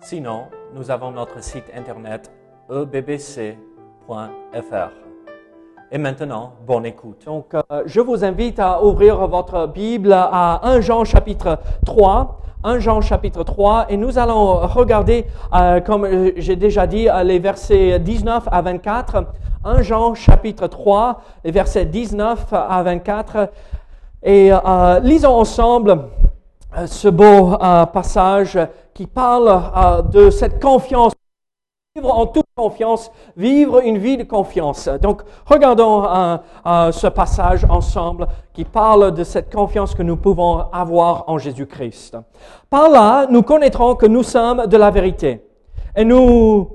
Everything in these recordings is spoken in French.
Sinon, nous avons notre site internet ebbc.fr. Et maintenant, bonne écoute. Donc, euh, je vous invite à ouvrir votre Bible à 1 Jean chapitre 3. 1 Jean chapitre 3 et nous allons regarder, euh, comme j'ai déjà dit, euh, les versets 19 à 24. 1 Jean chapitre 3, les versets 19 à 24. Et lisons ensemble ce beau passage qui parle euh, de cette confiance. Vivre en toute confiance, vivre une vie de confiance. Donc, regardons ce passage ensemble qui parle de cette confiance que nous pouvons avoir en Jésus-Christ. Par là, nous connaîtrons que nous sommes de la vérité et nous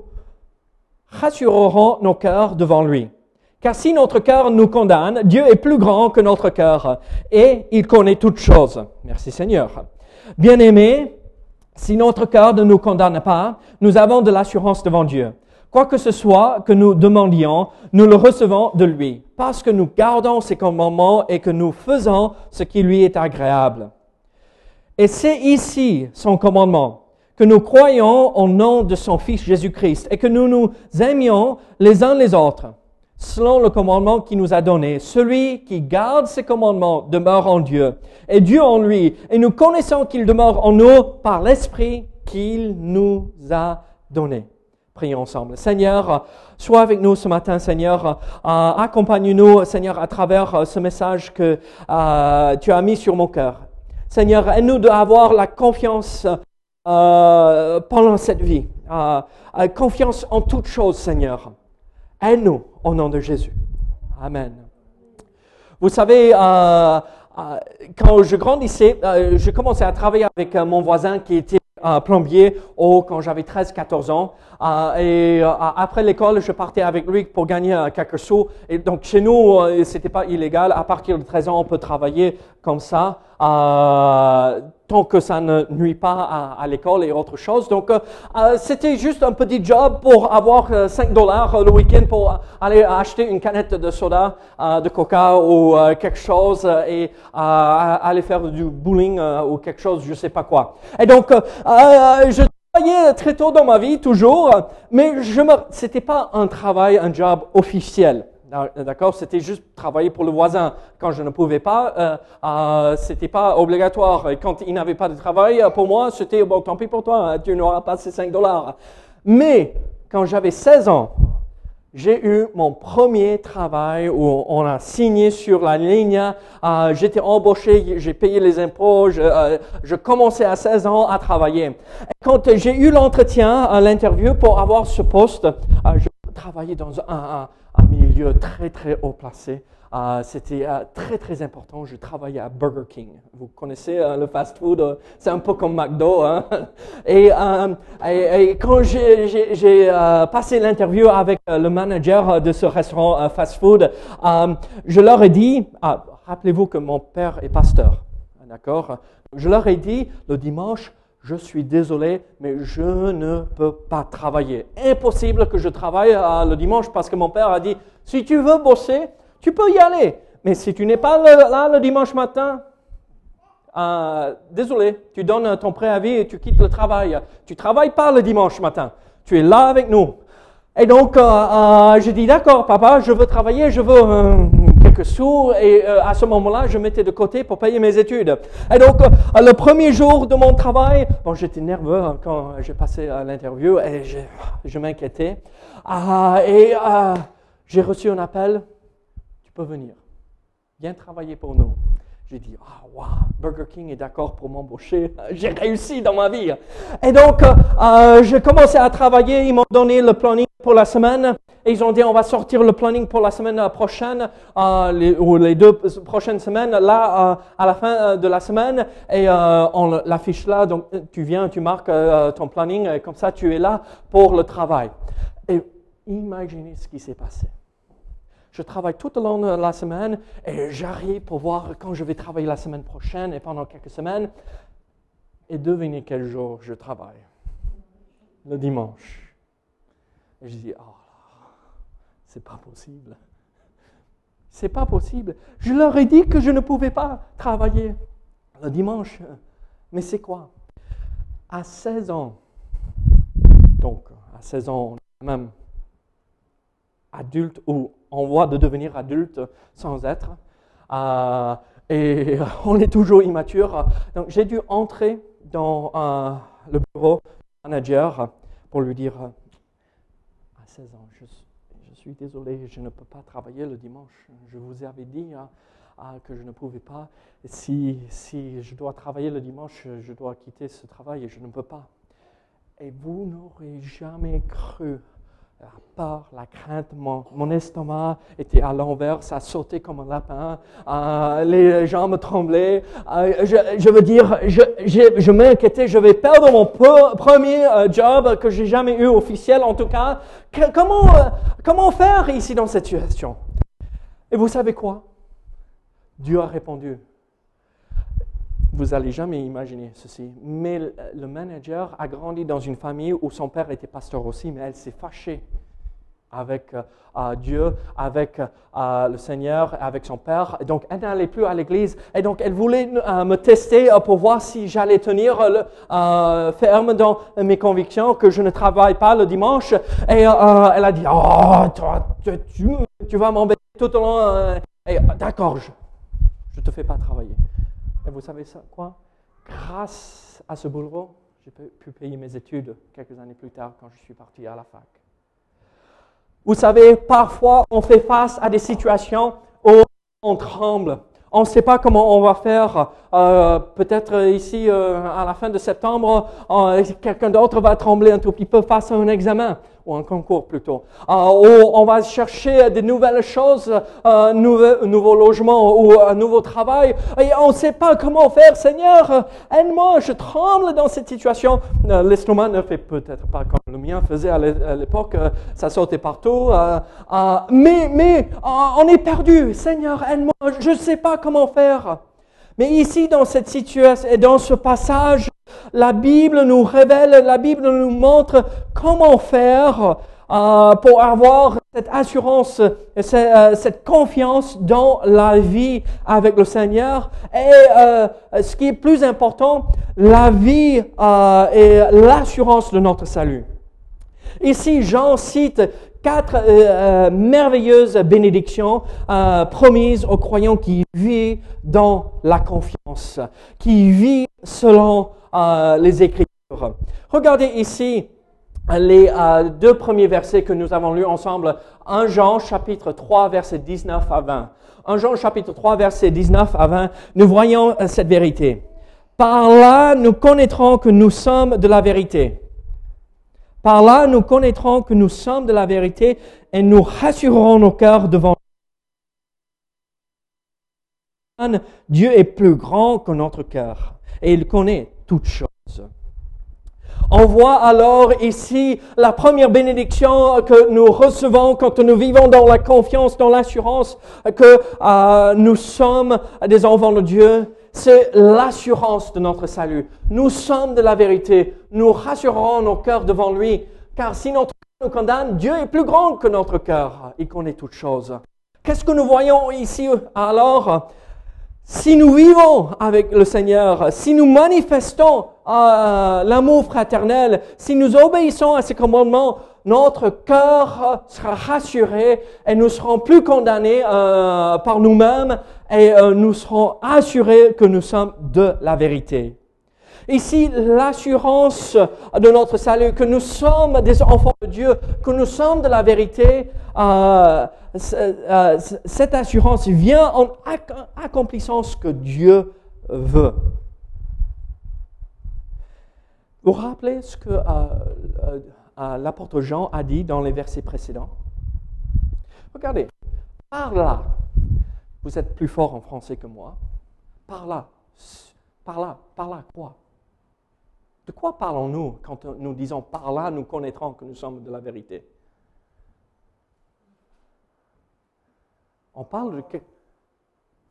rassurerons nos cœurs devant lui. Car si notre cœur nous condamne, Dieu est plus grand que notre cœur et il connaît toutes choses. Merci Seigneur. Bien-aimés, si notre cœur ne nous condamne pas, nous avons de l'assurance devant Dieu. Quoi que ce soit que nous demandions, nous le recevons de lui, parce que nous gardons ses commandements et que nous faisons ce qui lui est agréable. Et c'est ici son commandement, que nous croyons au nom de son Fils Jésus-Christ et que nous nous aimions les uns les autres, selon le commandement qu'il nous a donné. Celui qui garde ses commandements demeure en Dieu et Dieu en lui. Et nous connaissons qu'il demeure en nous par l'Esprit qu'il nous a donné. Prions ensemble. Seigneur, sois avec nous ce matin, Seigneur. Euh, Accompagne-nous, Seigneur, à travers euh, ce message que euh, tu as mis sur mon cœur. Seigneur, aide-nous d'avoir la confiance pendant cette vie. Confiance en toutes choses, Seigneur. Aide-nous au nom de Jésus. Amen. Vous savez, euh, euh, quand je grandissais, euh, je commençais à travailler avec euh, mon voisin qui était plombier quand j'avais 13-14 ans. Et après l'école, je partais avec lui pour gagner quelques sous. Et donc chez nous, c'était pas illégal. À partir de 13 ans, on peut travailler comme ça, euh, tant que ça ne nuit pas à, à l'école et autre chose. Donc euh, euh, c'était juste un petit job pour avoir euh, 5 dollars le week-end pour aller acheter une canette de soda, euh, de coca ou euh, quelque chose euh, et euh, aller faire du bowling euh, ou quelque chose, je sais pas quoi. Et donc euh, euh, je travaillais très tôt dans ma vie toujours, mais je me, c'était pas un travail, un job officiel. D'accord, c'était juste travailler pour le voisin. Quand je ne pouvais pas, euh, euh, c'était pas obligatoire. Quand il n'avait pas de travail, euh, pour moi, c'était bon, tant pis pour toi, hein, tu n'auras pas ces 5 dollars. Mais quand j'avais 16 ans, j'ai eu mon premier travail où on a signé sur la ligne. Euh, J'étais embauché, j'ai payé les impôts. Je, euh, commençais à 16 ans à travailler. Et quand j'ai eu l'entretien, l'interview pour avoir ce poste, je travaillais dans un très très haut placé. Euh, C'était euh, très très important. Je travaillais à Burger King. Vous connaissez euh, le fast-food C'est un peu comme McDo. Hein? Et, quand j'ai passé l'interview avec le manager de ce restaurant fast-food, je leur ai dit, ah, rappelez-vous que mon père est pasteur, d'accord? Je leur ai dit le dimanche, je suis désolé, mais je ne peux pas travailler. Impossible que je travaille euh, le dimanche parce que mon père a dit, si tu veux bosser, tu peux y aller. Mais si tu n'es pas là le dimanche matin, euh, désolé, tu donnes ton préavis et tu quittes le travail. Tu travailles pas le dimanche matin. Tu es là avec nous. Et donc, euh, euh, je dis, d'accord, papa, je veux travailler, je veux quelques sous. Et euh, à ce moment-là, je mettais de côté pour payer mes études. Et donc, euh, le premier jour de mon travail, bon, j'étais nerveux hein, quand j'ai passé à l'interview et je, je m'inquiétais. Ah, et euh, j'ai reçu un appel, tu peux venir, viens travailler pour nous. J'ai dit, ah, wow, Burger King est d'accord pour m'embaucher. J'ai réussi dans ma vie. Et donc, j'ai commencé à travailler. Ils m'ont donné le planning pour la semaine. Et ils ont dit on va sortir le planning pour la semaine prochaine euh, ou les deux prochaines semaines là euh, à la fin de la semaine. Et euh, on l'affiche là. Donc tu viens tu marques euh, ton planning et comme ça tu es là pour le travail. Et imaginez ce qui s'est passé. Je travaille tout au long de la semaine et j'arrive pour voir quand je vais travailler la semaine prochaine et pendant quelques semaines. Et devinez quel jour je travaille. Le dimanche. Et je dis, oh c'est pas possible. C'est pas possible. Je leur ai dit que je ne pouvais pas travailler le dimanche. Mais c'est quoi? À 16 ans, donc à 16 ans, même adulte ou en voie de devenir adulte sans être, euh, et on est toujours immature. Donc j'ai dû entrer dans euh, le bureau manager pour lui dire à 16 ans, je, je, suis désolé, je ne peux pas travailler le dimanche. Je vous avais dit hein, ah, que je ne pouvais pas. Si, si je dois travailler le dimanche, je dois quitter ce travail et je ne peux pas. Et vous n'aurez jamais cru à part la crainte, mon, mon, estomac était à l'envers, ça sautait comme un lapin, euh, les jambes tremblaient. Euh, je, je, veux dire, je, je, je m'inquiétais, je vais perdre mon premier euh, job que j'ai jamais eu officiel en tout cas. Comment, comment faire ici dans cette situation? Et vous savez quoi? Dieu a répondu. Vous n'allez jamais imaginer ceci. Mais le manager a grandi dans une famille où son père était pasteur aussi, mais elle s'est fâchée avec euh, Dieu, avec euh, le Seigneur, avec son Père. Donc, elle n'allait plus à l'église. Et donc, elle voulait euh, me tester pour voir si j'allais tenir ferme dans mes convictions, que je ne travaille pas le dimanche. Et elle a dit, oh, tu, tu vas m'embêter tout au long. D'accord, je ne te fais pas travailler. Et vous savez quoi? Grâce à ce boulot, j'ai pu payer mes études quelques années plus tard quand je suis parti à la fac. Vous savez, parfois on fait face à des situations où on tremble. On ne sait pas comment on va faire. Euh, Peut-être ici, euh, à la fin de septembre, euh, quelqu'un d'autre va trembler un tout petit peu face à un examen ou un concours plutôt. Ou on va chercher de nouvelles choses, un nouveau, logement ou un nouveau travail, et on ne sait pas comment faire. Seigneur, aide-moi, je tremble dans cette situation. L'estomac ne fait peut-être pas comme le mien faisait à l'époque, ça sautait partout. Mais mais on est perdu. Seigneur, aide-moi, je ne sais pas comment faire. Mais ici, dans cette situation et dans ce passage, la Bible nous révèle, la Bible nous montre comment faire euh, pour avoir cette assurance, cette, euh, cette, confiance dans la vie avec le Seigneur. Et euh, ce qui est plus important, la vie euh, et l'assurance de notre salut. Ici, Jean cite quatre euh, merveilleuses bénédictions euh, promises aux croyants qui vivent dans la confiance, qui vivent selon euh, les Écritures. Regardez ici les deux premiers versets que nous avons lus ensemble. 1 Jean chapitre 3 verset 19 à 20. 1 Jean chapitre 3 verset 19 à 20. Nous voyons cette vérité. Par là, nous connaîtrons que nous sommes de la vérité. Par là, nous connaîtrons que nous sommes de la vérité et nous rassurerons nos cœurs devant Dieu est plus grand que notre cœur et il connaît toutes choses. On voit alors ici la première bénédiction que nous recevons quand nous vivons dans la confiance, dans l'assurance que euh, nous sommes des enfants de Dieu c'est l'assurance de notre salut. Nous sommes de la vérité. Nous rassurerons nos cœurs devant lui. Car si notre cœur nous condamne, Dieu est plus grand que notre cœur. Il connaît toutes choses. Qu'est-ce que nous voyons ici alors? Si nous vivons avec le Seigneur, si nous manifestons l'amour fraternel, si nous obéissons à ses commandements, notre cœur sera rassuré et nous serons plus condamnés euh, par nous-mêmes et euh, nous serons assurés que nous sommes de la vérité. Ici, l'assurance de notre salut, que nous sommes des enfants de Dieu, que nous sommes de la vérité, euh cette assurance vient en accomplissant ce que Dieu veut. Vous vous rappelez ce que euh, euh, l'apôtre Jean a dit dans les versets précédents? Regardez, par là, vous êtes plus fort en français que moi. Par là, par là, par là quoi? De quoi parlons-nous quand nous disons par là, nous connaîtrons que nous sommes de la vérité? On parle de...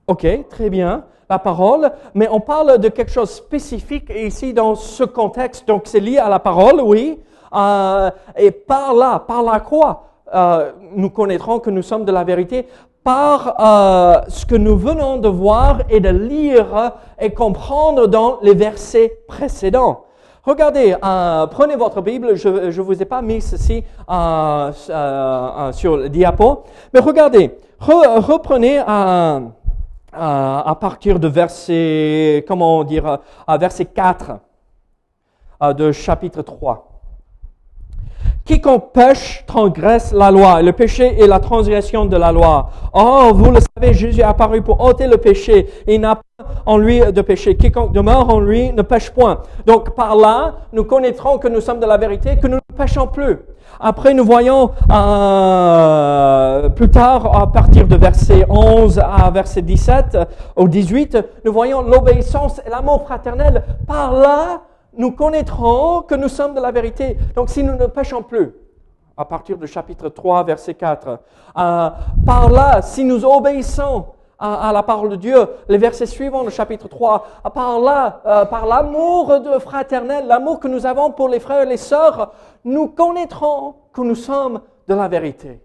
Ok, très bien, la parole, mais on parle de quelque chose de spécifique ici dans ce contexte, donc c'est lié à la parole, oui, euh, et par là, par là quoi? Euh, Nous connaîtrons que nous sommes de la vérité. Par euh, ce que nous venons de voir et de lire et comprendre dans les versets précédents. Regardez, prenez votre Bible, je ne vous ai pas mis ceci sur le diapo, mais regardez, reprenez à, à, partir de verset, comment dire, à verset 4 de chapitre 3. Quiconque pêche transgresse la loi. Le péché est la transgression de la loi. Or, vous le savez, Jésus est apparu pour ôter le péché. Il n'a pas en lui de péché. Quiconque demeure en lui ne pêche point. Donc, par là, nous connaîtrons que nous sommes de la vérité, que nous pêchons plus. Après, nous voyons euh, plus tard, à partir de verset 11 à verset 17 au 18, nous voyons l'obéissance et l'amour fraternel. Par là, nous connaîtrons que nous sommes de la vérité. Donc si nous ne péchons plus, à partir du chapitre 3, verset 4, euh, par là, si nous obéissons à, la parole de Dieu, les versets suivants, le chapitre 3, par là, euh, par l'amour de fraternel, l'amour que nous avons pour les frères et les sœurs, nous connaîtrons que nous sommes de la vérité.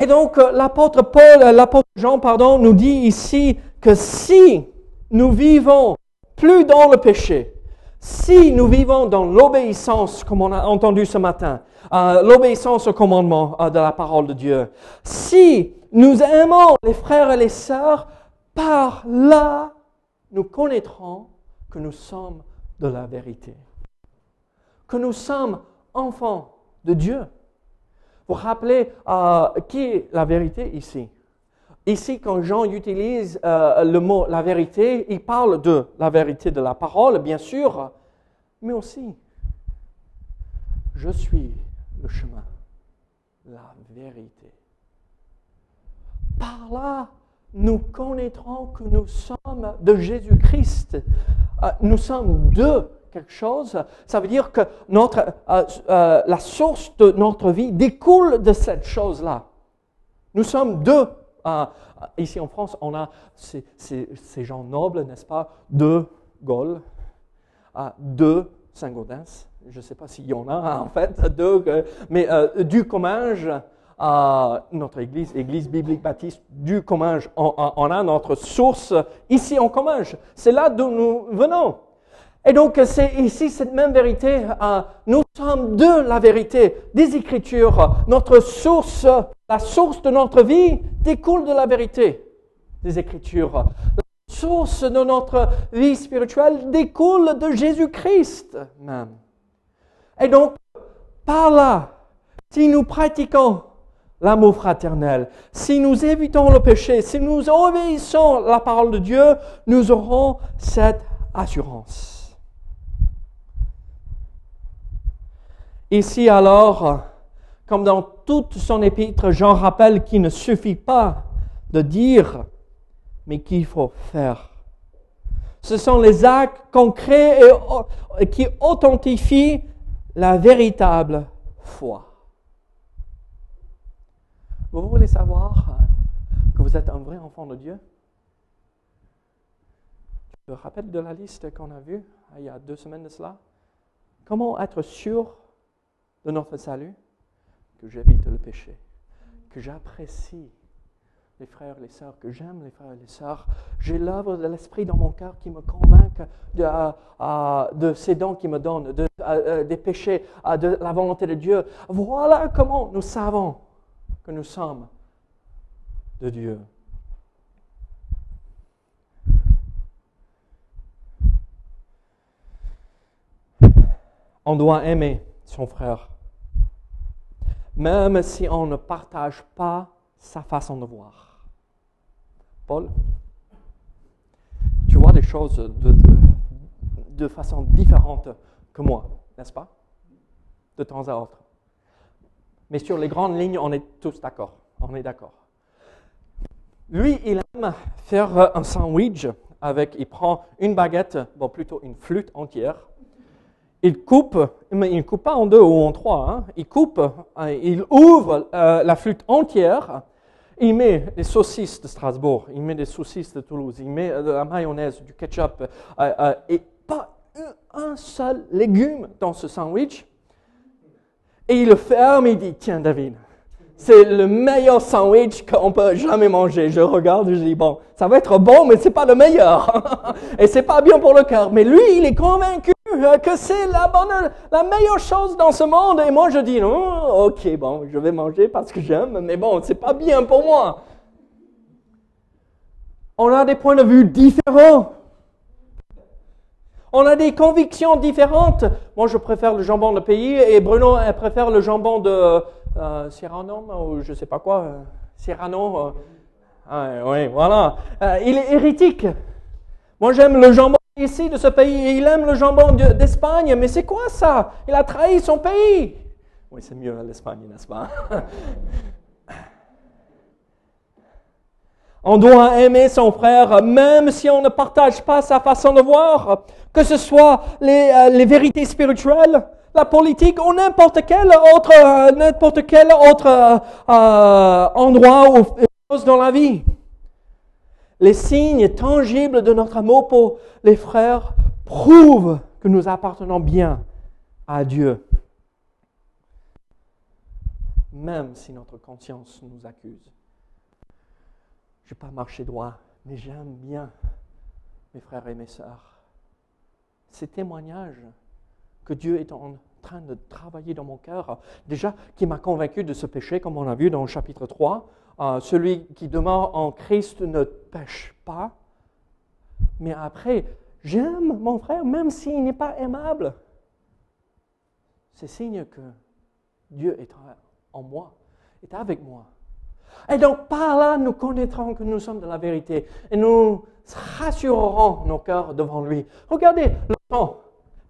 Et donc, euh, l'apôtre Paul, l'apôtre Jean, pardon, nous dit ici que si nous vivons plus dans le péché, si nous vivons dans l'obéissance, comme on a entendu ce matin, euh, l'obéissance au commandement euh, de la parole de Dieu, si nous aimons les frères et les sœurs, par là, nous connaîtrons que nous sommes de la vérité, que nous sommes enfants de Dieu. Vous rappelez euh, qui est la vérité ici? Ici, quand Jean utilise euh, le mot la vérité, il parle de la vérité de la parole, bien sûr, mais aussi, je suis le chemin, la vérité. Par là, nous connaîtrons que nous sommes de Jésus-Christ. Euh, nous sommes de quelque chose. Ça veut dire que notre, euh, la source de notre vie découle de cette chose-là. Nous sommes de ici en France, on a ces, gens nobles, n'est-ce pas, de Gaulle, de Saint-Gaudens, je ne sais pas s'il y en a en fait, de, mais euh, du Comminges, à notre église, église biblique baptiste du Comminges, on, on, a notre source ici en Comminges. C'est là d'où nous venons. Et donc, c'est ici cette même vérité. Euh, nous sommes de la vérité des Écritures. Notre source, la source de notre vie découle de la vérité des Écritures. La source de notre vie spirituelle découle de Jésus-Christ même. Et donc, par là, si nous pratiquons l'amour fraternel, si nous évitons le péché, si nous obéissons la parole de Dieu, nous aurons cette assurance. Ici alors, comme dans toute son épître, Jean rappelle qu'il ne suffit pas de dire, mais qu'il faut faire. Ce sont les actes concrets et, qui authentifient la véritable foi. Vous voulez savoir que vous êtes un vrai enfant de Dieu? Tu te rappelles de la liste qu'on a vue il y a deux semaines de cela Comment être sûr de notre salut, que j'évite le péché, que j'apprécie les frères et les sœurs, que j'aime les frères et les sœurs. J'ai l'œuvre de l'Esprit dans mon cœur qui me convainc de, euh, euh, ces dons qu'il me donne, de, euh, des péchés, de la volonté de Dieu. Voilà comment nous savons que nous sommes de Dieu. On doit aimer son frère, même si on ne partage pas sa façon de voir. Paul, tu vois des choses de, de, façon différente que moi, n'est-ce pas? De temps à autre. Mais sur les grandes lignes, on est tous d'accord. on est d'accord. Lui, il aime faire un sandwich avec, il prend une baguette, bon plutôt une flûte entière, il coupe, mais il ne coupe pas en deux ou en trois, hein. il coupe, euh, il ouvre euh, la flûte entière, il met des saucisses de Strasbourg, il met des saucisses de Toulouse, il met de la mayonnaise, du ketchup, et pas un seul légume dans ce sandwich. Et il le ferme et il dit, tiens David, c'est le meilleur sandwich qu'on peut jamais manger. Je regarde et je dis, bon, ça va être bon, mais c'est pas le meilleur. et c'est pas bien pour le cœur. Mais lui, il est convaincu que c'est la bonne, la meilleure chose dans ce monde. Et moi, je dis, non, ok, bon, je vais manger parce que j'aime, mais bon, c'est pas bien pour moi. On a des points de vue différents. On a des convictions différentes. Moi, je préfère le jambon de pays et Bruno préfère le jambon de, euh, Cyrano, ou je ne sais pas quoi, euh, Cyrano. Euh, oui, voilà. il est hérétique. Moi, j'aime le jambon ici de ce pays il aime le jambon d'Espagne. Mais c'est quoi ça? Il a trahi son pays. Oui, c'est mieux l'Espagne, n'est-ce pas? On doit aimer son frère même si on ne partage pas sa façon de voir, que ce soit les, les vérités spirituelles, la politique ou n'importe quel autre, euh, n'importe quel autre euh, euh, endroit ou chose dans la vie. Les signes tangibles de notre amour pour les frères prouvent que nous appartenons bien à Dieu, même si notre conscience nous accuse. Je n'ai pas marché droit, mais j'aime bien mes frères et mes sœurs. Ces témoignages que Dieu est en train de travailler dans mon cœur, déjà qui m'a convaincu de ce péché, comme on a vu dans le chapitre 3. Euh, celui qui demeure en Christ ne pêche pas. Mais après, j'aime mon frère même s'il n'est pas aimable. C'est signe que Dieu est en moi, est avec moi. Et donc par là, nous connaîtrons que nous sommes de la vérité et nous rassurerons nos cœurs devant lui. Regardez le temps.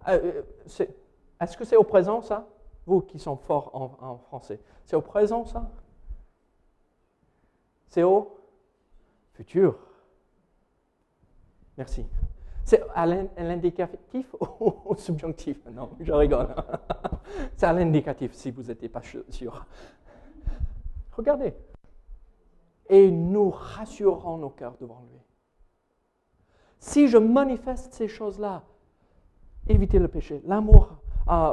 Euh, euh, est-ce que c'est au présent ça? Vous qui sont forts en, français. C'est au présent ça? C'est au futur. Merci. C'est à l'indicatif ou au subjonctif? Non, je rigole. C'est à l'indicatif si vous n'étiez pas sûr. Regardez. Et nous rassurerons nos cœurs devant lui. Si je manifeste ces choses-là, évitez le péché, l'amour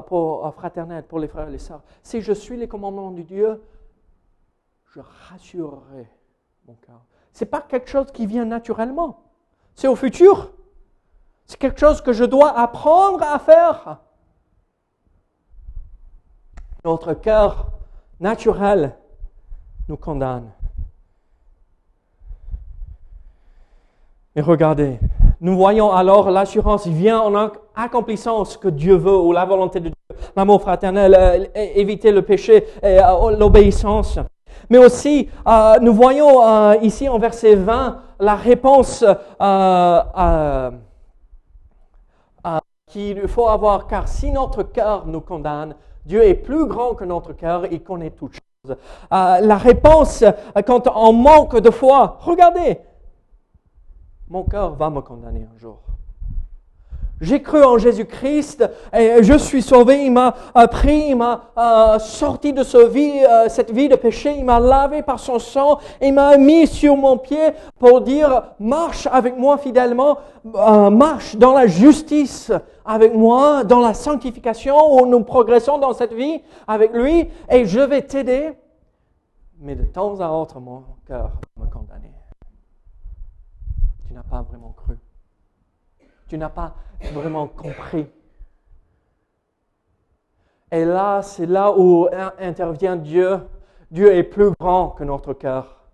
pour, fraternel, pour les frères et les sœurs, si je suis les commandements de Dieu, je rassurerai mon cœur. Ce n'est pas quelque chose qui vient naturellement. C'est au futur. C'est quelque chose que je dois apprendre à faire. Notre cœur naturel nous condamne. Mais regardez, nous voyons alors l'assurance vient en accomplissant ce que Dieu veut ou la volonté de Dieu, l'amour fraternel, euh, éviter le péché, et euh, l'obéissance. Mais aussi, euh, nous voyons ici en verset 20 la réponse qu'il faut avoir, car si notre cœur nous condamne, Dieu est plus grand que notre cœur, il connaît toutes choses. la réponse quand on manque de foi, regardez, mon cœur va me condamner un jour. J'ai cru en Jésus-Christ et je suis sauvé. Il m'a pris, il m'a euh, sorti de euh, cette vie de péché. Il m'a lavé par son sang. Il m'a mis sur mon pied pour dire marche avec moi fidèlement, euh, marche dans la justice avec moi, dans la sanctification où nous progressons dans cette vie avec lui et je vais t'aider. Mais de temps à autre, mon cœur me condamner n'as pas vraiment cru. Tu n'as pas vraiment compris. Et là, c'est là où intervient Dieu. Dieu est plus grand que notre cœur.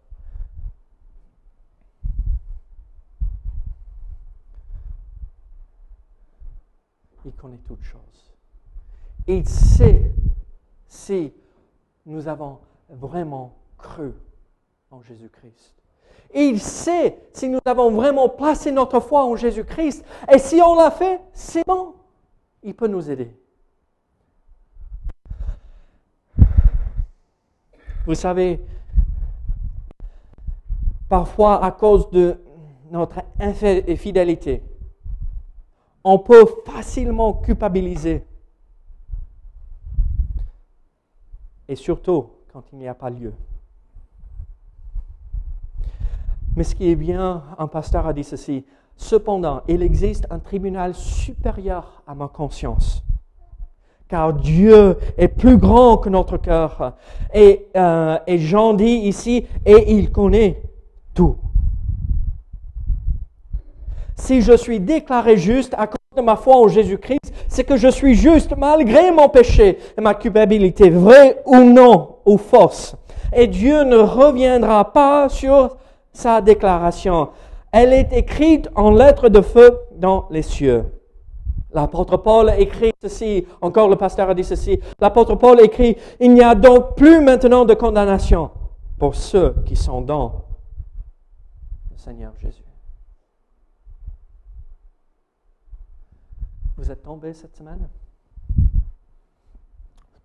Il connaît toutes choses. Il sait si nous avons vraiment cru en Jésus-Christ. Il sait si nous avons vraiment placé notre foi en Jésus-Christ. Et si on l'a fait, c'est bon. Il peut nous aider. Vous savez, parfois à cause de notre infidélité, on peut facilement culpabiliser. Et surtout quand il n'y a pas lieu. Mais ce qui est bien, un pasteur a dit ceci, cependant, il existe un tribunal supérieur à ma conscience. Car Dieu est plus grand que notre cœur. Et, euh, et Jean dit ici, et il connaît tout. Si je suis déclaré juste à cause de ma foi en Jésus-Christ, c'est que je suis juste malgré mon péché et ma culpabilité, vrai ou non, ou fausse. Et Dieu ne reviendra pas sur sa déclaration. Elle est écrite en lettres de feu dans les cieux. L'apôtre Paul écrit ceci, encore le pasteur a dit ceci, l'apôtre Paul écrit, il n'y a donc plus maintenant de condamnation pour ceux qui sont dans le Seigneur Jésus. Vous êtes tombé cette semaine?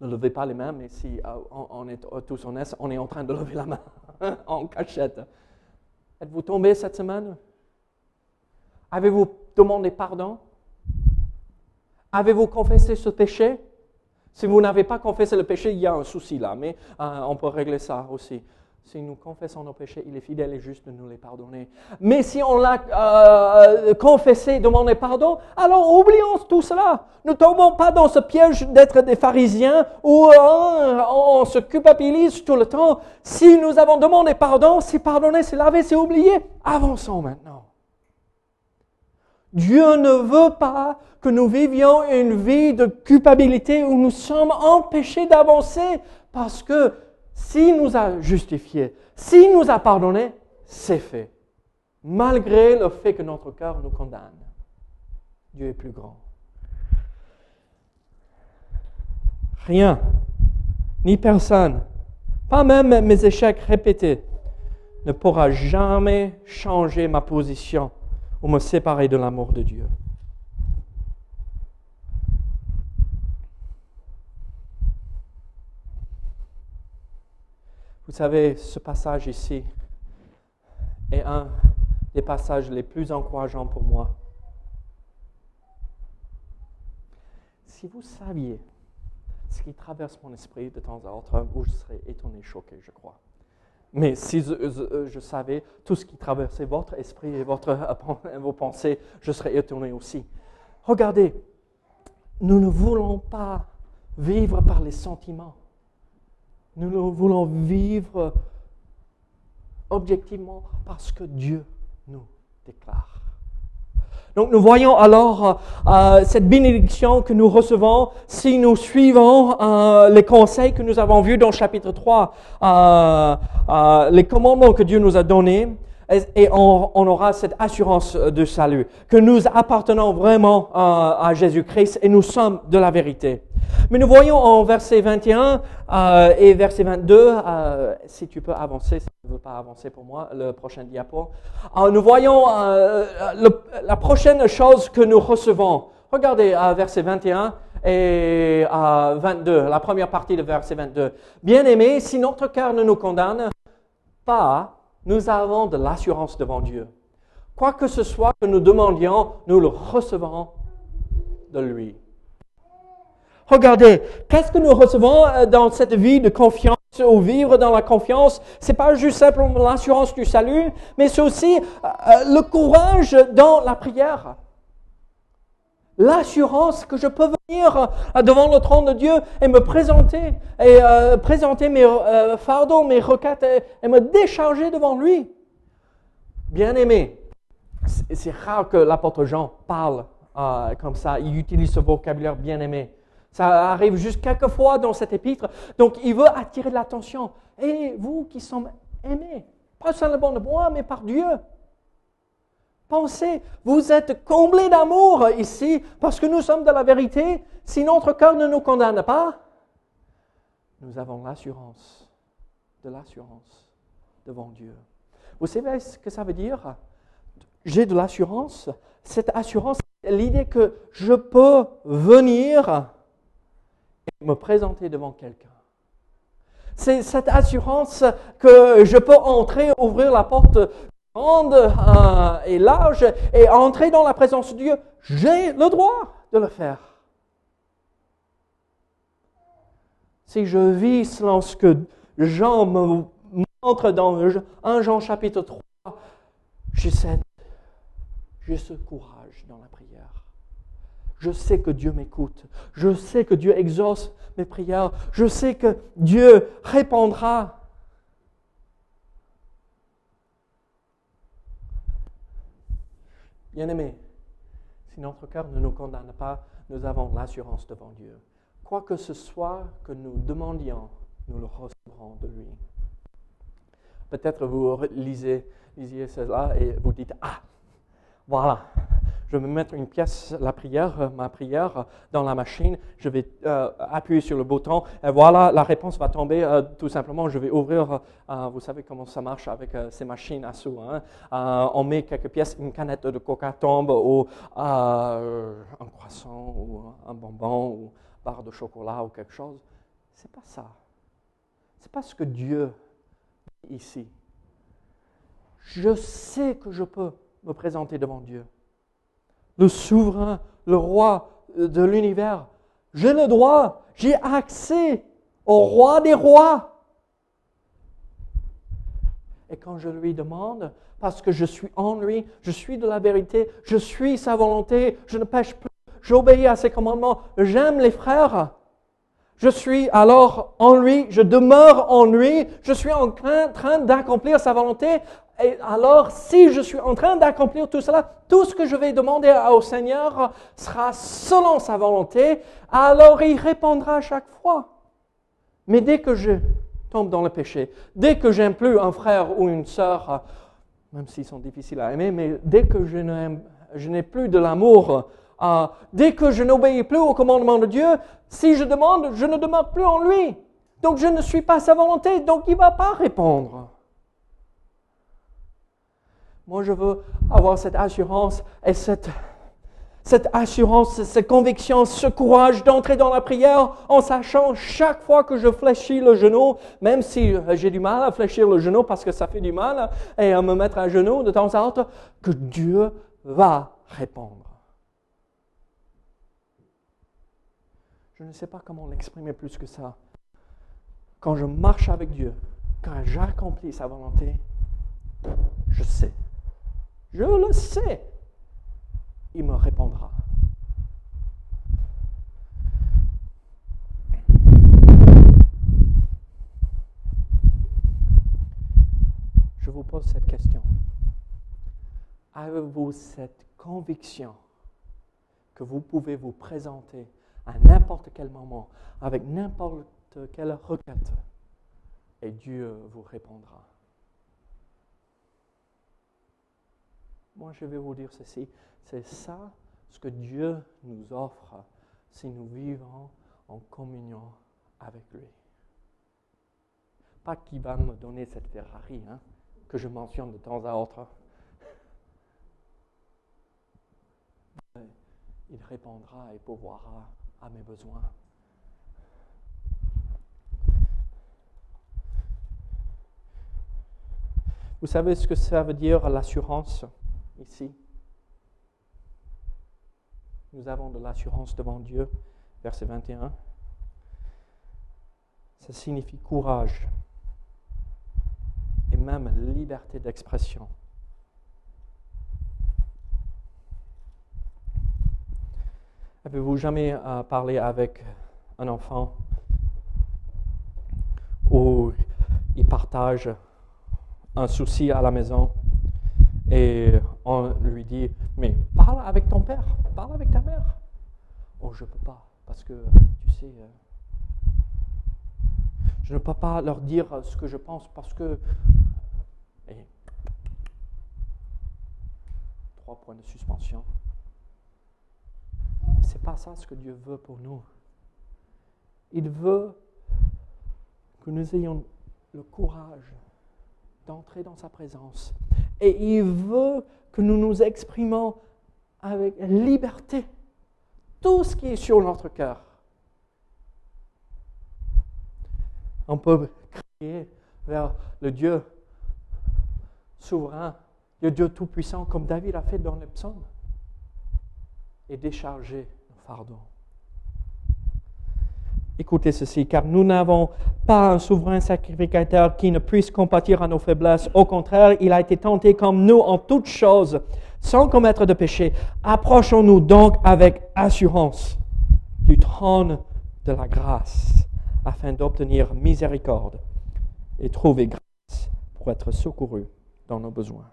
Ne levez pas les mains, mais si euh, on est tous honnêtes, on est en train de lever la main en cachette. Êtes-vous tombé cette semaine? Avez-vous demandé pardon? Avez-vous confessé ce péché? Si vous n'avez pas confessé le péché, il y a un souci là, mais euh, on peut régler ça aussi. Si nous confessons nos péchés, il est fidèle et juste de nous les pardonner. Mais si on l'a euh, confessé, demandé pardon, alors oublions tout cela. Ne tombons pas dans ce piège d'être des pharisiens où euh, on se culpabilise tout le temps. Si nous avons demandé pardon, c'est pardonné, c'est lavé, c'est oublié. Avançons maintenant. Dieu ne veut pas que nous vivions une vie de culpabilité où nous sommes empêchés d'avancer parce que s'il nous a justifiés, s'il nous a pardonné, c'est fait. Malgré le fait que notre cœur nous condamne. Dieu est plus grand. Rien, ni personne, pas même mes échecs répétés, ne pourra jamais changer ma position ou me séparer de l'amour de Dieu. Vous savez, ce passage ici est un des passages les plus encourageants pour moi. Si vous saviez ce qui traverse mon esprit de temps à autre, vous serez étonné, choqué, je crois. Mais si je, savais tout ce qui traversait votre esprit et votre, vos pensées, je serais étonné aussi. Regardez, nous ne voulons pas vivre par les sentiments. Nous voulons vivre objectivement parce que Dieu nous déclare. Donc nous voyons alors euh, cette bénédiction que nous recevons si nous suivons euh, les conseils que nous avons vus dans le chapitre 3, euh, les commandements que Dieu nous a donnés et on, aura cette assurance de salut, que nous appartenons vraiment à Jésus-Christ et nous sommes de la vérité. Mais nous voyons en verset 21 euh, et verset 22, euh, si tu peux avancer, si tu ne veux pas avancer pour moi, le prochain diapo, euh, nous voyons la prochaine chose que nous recevons. Regardez verset 21 et à 22, la première partie de verset 22. Bien-aimés, si notre cœur ne nous condamne pas, nous avons de l'assurance devant Dieu. Quoi que ce soit que nous demandions, nous le recevons de lui. Regardez, qu'est-ce que nous recevons euh, dans cette vie de confiance ou vivre dans la confiance? C'est pas juste simplement l'assurance du salut, mais c'est aussi euh, euh, le courage dans la prière. L'assurance que je peux venir devant le trône de Dieu et me présenter, et présenter mes fardeaux, mes requêtes, et, me décharger devant lui. Bien aimé, c'est rare que l'apôtre Jean parle comme ça, il utilise ce vocabulaire bien aimé. Ça arrive juste quelques fois dans cet épître. Donc, il veut attirer l'attention. Et vous qui sommes aimés, pas seulement de moi, mais par Dieu. Pensez, vous êtes comblés d'amour ici parce que nous sommes de la vérité. Si notre cœur ne nous condamne pas, nous avons l'assurance, de l'assurance devant Dieu. Vous savez ce que ça veut dire? J'ai de l'assurance. Cette assurance, l'idée que je peux venir me présenter devant quelqu'un. C'est cette assurance que je peux entrer, ouvrir la porte euh, et large et entrer dans la présence de Dieu. J'ai le droit de le faire. Si je vis selon ce que Jean me montre dans 1 Jean chapitre 3, j'ai ce courage dans la prière. Je sais que Dieu m'écoute. Je sais que Dieu exauce mes prières. Je sais que Dieu répondra. Bien-aimés, si notre cœur ne nous condamne pas, nous avons l'assurance devant Dieu. Quoi que ce soit que nous demandions, nous le recevrons de lui. Peut-être vous lisez, lisiez cela et vous dites, ah, voilà, je vais mettre une pièce, la prière, euh, ma prière, dans la machine. Je vais euh, appuyer sur le bouton et voilà, la réponse va tomber. Euh, tout simplement, je vais ouvrir. vous savez comment ça marche avec ces machines à sous. Hein. on met quelques pièces, une canette de coca tombe ou un croissant ou un bonbon ou barre de chocolat ou quelque chose. C'est pas ça. C'est pas ce que Dieu dit ici. Je sais que je peux me présenter devant Dieu le souverain, le roi de l'univers. J'ai le droit, j'ai accès au roi des rois. Et quand je lui demande, parce que je suis en lui, je suis de la vérité, je suis sa volonté, je ne pêche plus, j'obéis à ses commandements, j'aime les frères, je suis alors en lui, je demeure en lui, je suis en train d'accomplir sa volonté, et alors, si je suis en train d'accomplir tout cela, tout ce que je vais demander au Seigneur sera selon sa volonté, alors il répondra à chaque fois. Mais dès que je tombe dans le péché, dès que j'aime plus un frère ou une sœur, même s'ils sont difficiles à aimer, mais dès que je n'ai plus de l'amour, euh, dès que je n'obéis plus au commandement de Dieu, si je demande, je ne demeure plus en lui. Donc je ne suis pas sa volonté, donc il ne va pas répondre. Moi, je veux avoir cette assurance et cette, cette assurance, cette conviction, ce courage d'entrer dans la prière en sachant chaque fois que je fléchis le genou, même si j'ai du mal à fléchir le genou parce que ça fait du mal, et à me mettre à genoux de temps en temps, que Dieu va répondre. Je ne sais pas comment l'exprimer plus que ça. Quand je marche avec Dieu, quand j'accomplis sa volonté, je sais je le sais. Il me répondra. Je vous pose cette question. Avez-vous cette conviction que vous pouvez vous présenter à n'importe quel moment, avec n'importe quelle requête, et Dieu vous répondra Moi, je vais vous dire ceci. C'est ça ce que Dieu nous offre si nous vivons en communion avec lui. Pas qu'il va me donner cette Ferrari hein, que je mentionne de temps à autre. Il répondra et pourvoira à mes besoins. Vous savez ce que ça veut dire l'assurance ici? Nous avons de l'assurance devant Dieu, verset 21. Ça signifie courage et même liberté d'expression. Avez-vous jamais euh, parlé avec un enfant où il partage un souci à la maison et on lui dit, mais parle avec ton père, parle avec ta mère. Oh, je ne peux pas, parce que, tu sais, euh, je ne peux pas leur dire ce que je pense, parce que... Trois points de suspension. C'est pas ça ce que Dieu veut pour nous. Il veut que nous ayons le courage d'entrer dans sa présence et il veut que nous nous exprimons avec liberté tout ce qui est sur notre cœur. On peut crier vers le Dieu souverain, le Dieu tout-puissant, comme David a fait dans les psaumes, et décharger nos fardeaux. Écoutez ceci, car nous n'avons pas un souverain sacrificateur qui ne puisse compatir à nos faiblesses. Au contraire, il a été tenté comme nous en toutes choses, sans commettre de péché. Approchons-nous donc avec assurance du trône de la grâce, afin d'obtenir miséricorde et trouver grâce pour être secouru dans nos besoins.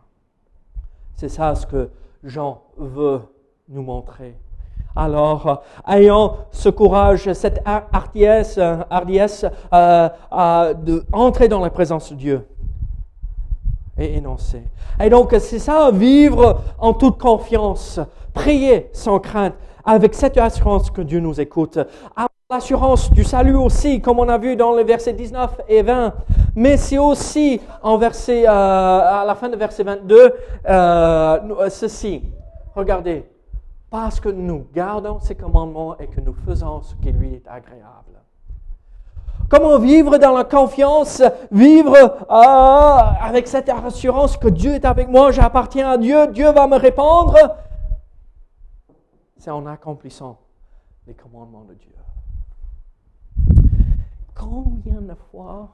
C'est ça ce que Jean veut nous montrer. Alors, euh, ayons ce courage, cette hardiesse, euh, hardiesse euh, d'entrer dans la présence de Dieu et énoncer. Et donc, c'est ça, vivre en toute confiance, prier sans crainte, avec cette assurance que Dieu nous écoute. L'assurance du salut aussi, comme on a vu dans les versets 19 et 20. Mais c'est aussi en verset, à la fin de verset 22, ceci. Regardez, parce que nous gardons ses commandements et que nous faisons ce qui lui est agréable. Comment vivre dans la confiance, vivre euh, avec cette assurance que Dieu est avec moi, j'appartiens à Dieu, Dieu va me répondre? C'est en accomplissant les commandements de Dieu. Combien de fois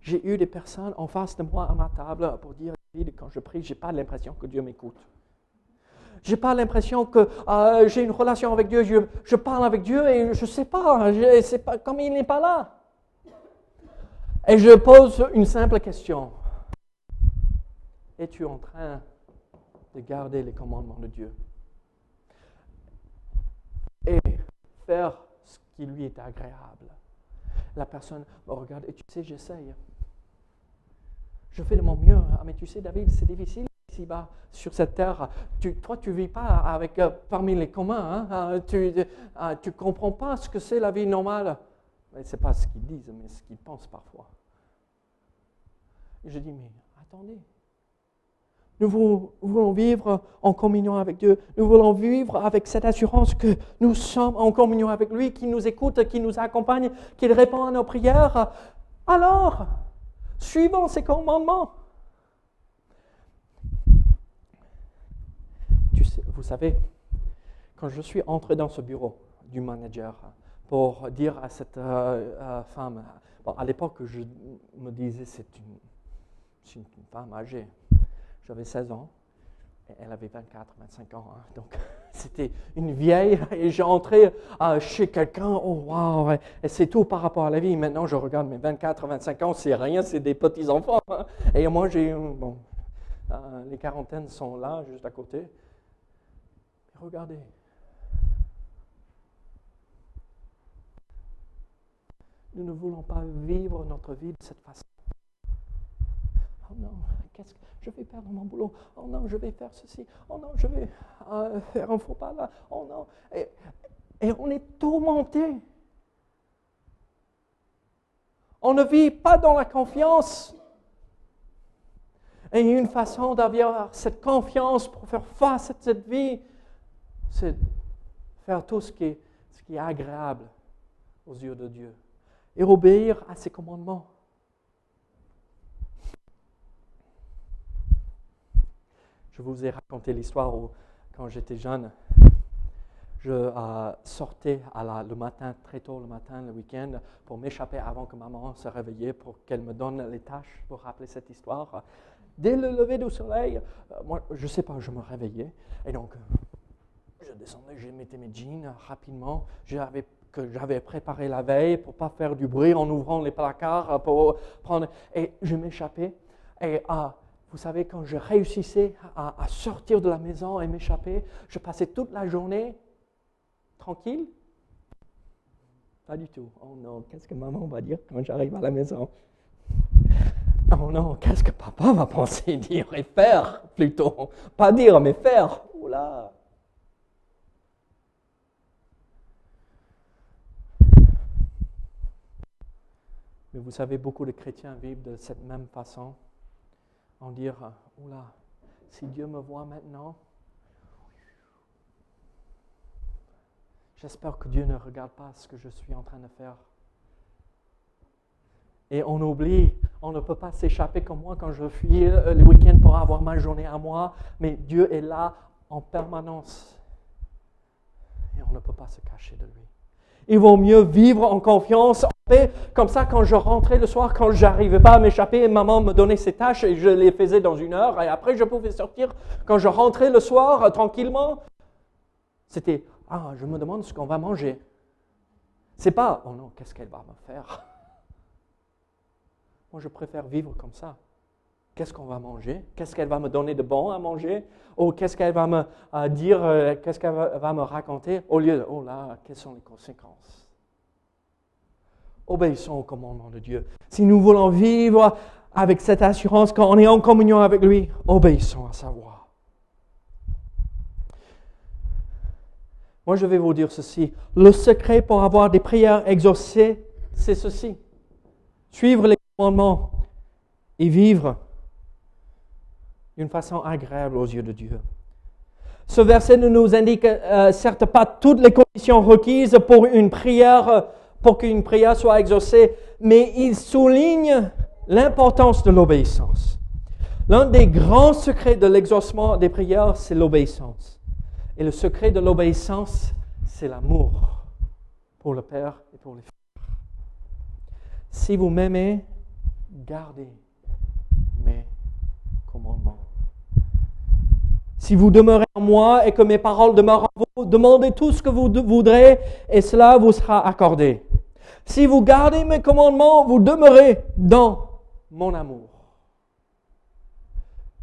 j'ai eu des personnes en face de moi à ma table pour dire, quand je prie, je n'ai pas l'impression que Dieu m'écoute. Je n'ai pas l'impression que euh, j'ai une relation avec Dieu, je, parle avec Dieu et je ne sais pas, je, pas, comme il n'est pas là. Et je pose une simple question. Es-tu en train de garder les commandements de Dieu et faire ce qui lui est agréable? La personne me regarde et tu sais, j'essaye. Je fais de mon mieux. Ah, mais tu sais, David, c'est difficile ici-bas, sur cette terre. Tu, toi, tu ne vis pas avec, euh, parmi les communs. Hein. Euh, tu ne euh, comprends pas ce que c'est la vie normale. Ce n'est pas ce qu'ils disent, mais ce qu'ils pensent parfois. je dis, mais attendez. Nous voulons vivre en communion avec Dieu. Nous voulons vivre avec cette assurance que nous sommes en communion avec lui, qui nous écoute, qui nous accompagne, qu'il répond à nos prières. Alors, suivons ses commandements. Vous savez, quand je suis entré dans ce bureau du manager pour dire à cette euh, euh, femme, à l'époque je me disais c'est une, une, femme âgée, j'avais 16 ans, elle avait 24, 25 ans, hein. donc c'était une vieille, et j'ai entré euh, chez quelqu'un, oh waouh, et c'est tout par rapport à la vie. Maintenant je regarde mes 24, 25 ans, c'est rien, c'est des petits enfants, hein. et moi j'ai, bon, les quarantaines sont là, juste à côté. Regardez. Nous ne voulons pas vivre notre vie de cette façon. Oh non, qu'est-ce que je vais perdre mon boulot? Oh non, je vais faire ceci. Oh non, je vais euh, faire un faux pas là. Oh non. Et, et on est tourmenté. On ne vit pas dans la confiance. Et une façon d'avoir cette confiance pour faire face à cette vie, c'est faire tout ce qui, est, agréable aux yeux de Dieu et obéir à ses commandements. Je vous ai raconté l'histoire où, quand j'étais jeune, je euh, sortais le matin, très tôt le matin, le week-end, pour m'échapper avant que maman se réveille, pour qu'elle me donne les tâches pour rappeler cette histoire. Dès le lever du soleil, euh, moi, je ne sais pas, je me réveillais. Et donc, je descendais, je mettais mes jeans rapidement. Que j'avais préparé la veille pour pas faire du bruit en ouvrant les placards pour prendre et je m'échappais et ah, vous savez quand je réussissais à, sortir de la maison et m'échapper, je passais toute la journée tranquille? Pas du tout. Oh non, qu'est-ce que maman va dire quand j'arrive à la maison? Oh non, qu'est-ce que papa va penser dire et faire plutôt? Pas dire mais faire. Oula. Mais vous savez, beaucoup de chrétiens vivent de cette même façon, en dire, oula, si Dieu me voit maintenant, j'espère que Dieu ne regarde pas ce que je suis en train de faire. Et on oublie, on ne peut pas s'échapper comme moi quand je fuis euh, le week-end pour avoir ma journée à moi, mais Dieu est là en permanence. Et on ne peut pas se cacher de lui. Il vaut mieux vivre en confiance, Comme ça, quand je rentrais le soir, quand j'arrivais pas à m'échapper, maman me donnait ses tâches et je les faisais dans une heure. Et après, je pouvais sortir. Quand je rentrais le soir, euh, tranquillement, c'était Ah, je me demande ce qu'on va manger. C'est pas Oh non, qu'est-ce qu'elle va me faire? Moi, je préfère vivre comme ça. Qu'est-ce qu'on va manger? Qu'est-ce qu'elle va me donner de bon à manger? Ou qu'est-ce qu'elle va me euh, dire euh, Qu'est-ce qu'elle va, va me raconter? Au lieu de Oh là, quelles sont les conséquences Obéissons au commandement de Dieu. Si nous voulons vivre avec cette assurance quand on est en communion avec lui, obéissons à sa voix. Moi, je vais vous dire ceci. Le secret pour avoir des prières exaucées, c'est ceci. Suivre les commandements et vivre d'une façon agréable aux yeux de Dieu. Ce verset ne nous indique euh, certes pas toutes les conditions requises pour une prière, pour qu'une prière soit exaucée, mais il souligne l'importance de l'obéissance. L'un des grands secrets de l'exaucement des prières, c'est l'obéissance. Et le secret de l'obéissance, c'est l'amour pour le Père et pour les frères. Si vous m'aimez, gardez mes commandements. Si vous demeurez en moi et que mes paroles demeurent en vous, demandez tout ce que vous voudrez et cela vous sera accordé. Si vous gardez mes commandements, vous demeurez dans mon amour.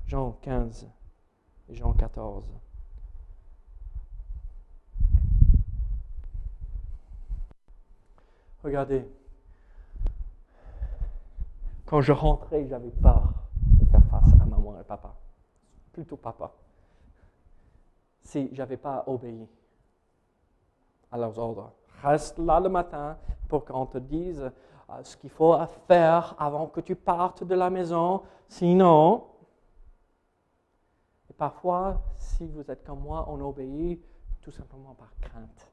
Jean 15 et Jean 14. Regardez, quand je rentrais, j'avais peur de faire face à maman et papa. Plutôt papa. Si je n'avais pas obéi à leurs ordres. Reste là le matin pour qu'on te dise euh, ce qu'il faut faire avant que tu partes de la maison. Sinon, et parfois, si vous êtes comme moi, on obéit tout simplement par crainte.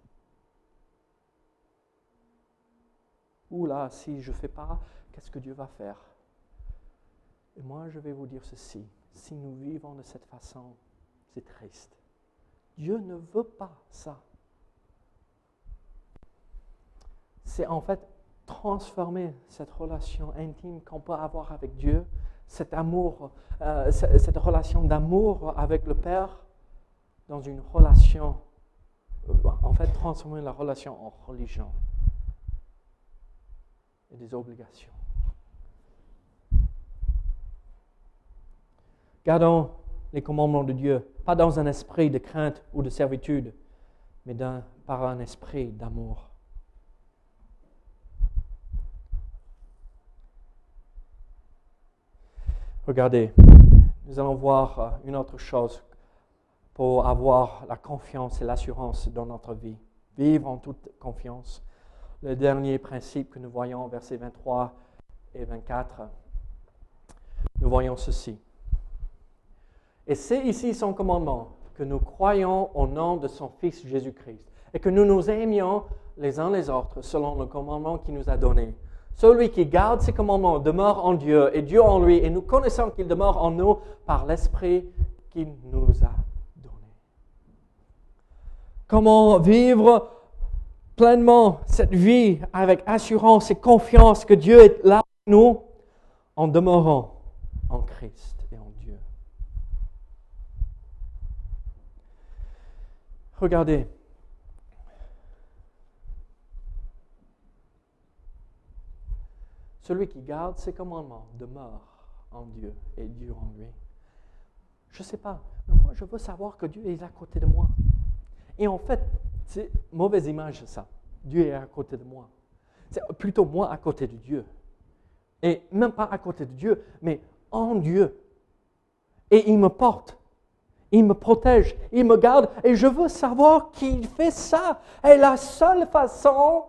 Ou là, si je ne fais pas, qu'est-ce que Dieu va faire? Et moi, je vais vous dire ceci. Si nous vivons de cette façon, c'est triste. Dieu ne veut pas ça. C'est en fait transformer cette relation intime qu'on peut avoir avec Dieu, cet amour, euh, cette relation d'amour avec le Père, dans une relation, euh, en fait, transformer la relation en religion et des obligations. Gardons les commandements de Dieu, pas dans un esprit de crainte ou de servitude, mais par un esprit d'amour. Regardez, nous allons voir euh, une autre chose pour avoir la confiance et l'assurance dans notre vie. Vivre en toute confiance. Le dernier principe que nous voyons, versets 23 et 24, nous voyons ceci. Et c'est ici son commandement, que nous croyons au nom de son Fils Jésus-Christ et que nous nous aimions les uns les autres selon le commandement qu'il nous a donné. Celui qui garde ses commandements demeure en Dieu et Dieu en lui, et nous connaissons qu'il demeure en nous par l'Esprit qu'il nous a donné. Comment vivre pleinement cette vie avec assurance et confiance que Dieu est là pour nous en demeurant en Christ. Regardez. Celui qui garde ses commandements demeure en Dieu et Dieu en lui. Je ne sais pas, mais moi je veux savoir que Dieu est à côté de moi. Et en fait, c'est mauvaise image ça. Dieu est à côté de moi. C'est plutôt moi à côté de Dieu. Et même pas à côté de Dieu, mais en Dieu. Et il me porte il me protège, il me garde et je veux savoir qu'il fait ça. Et la seule façon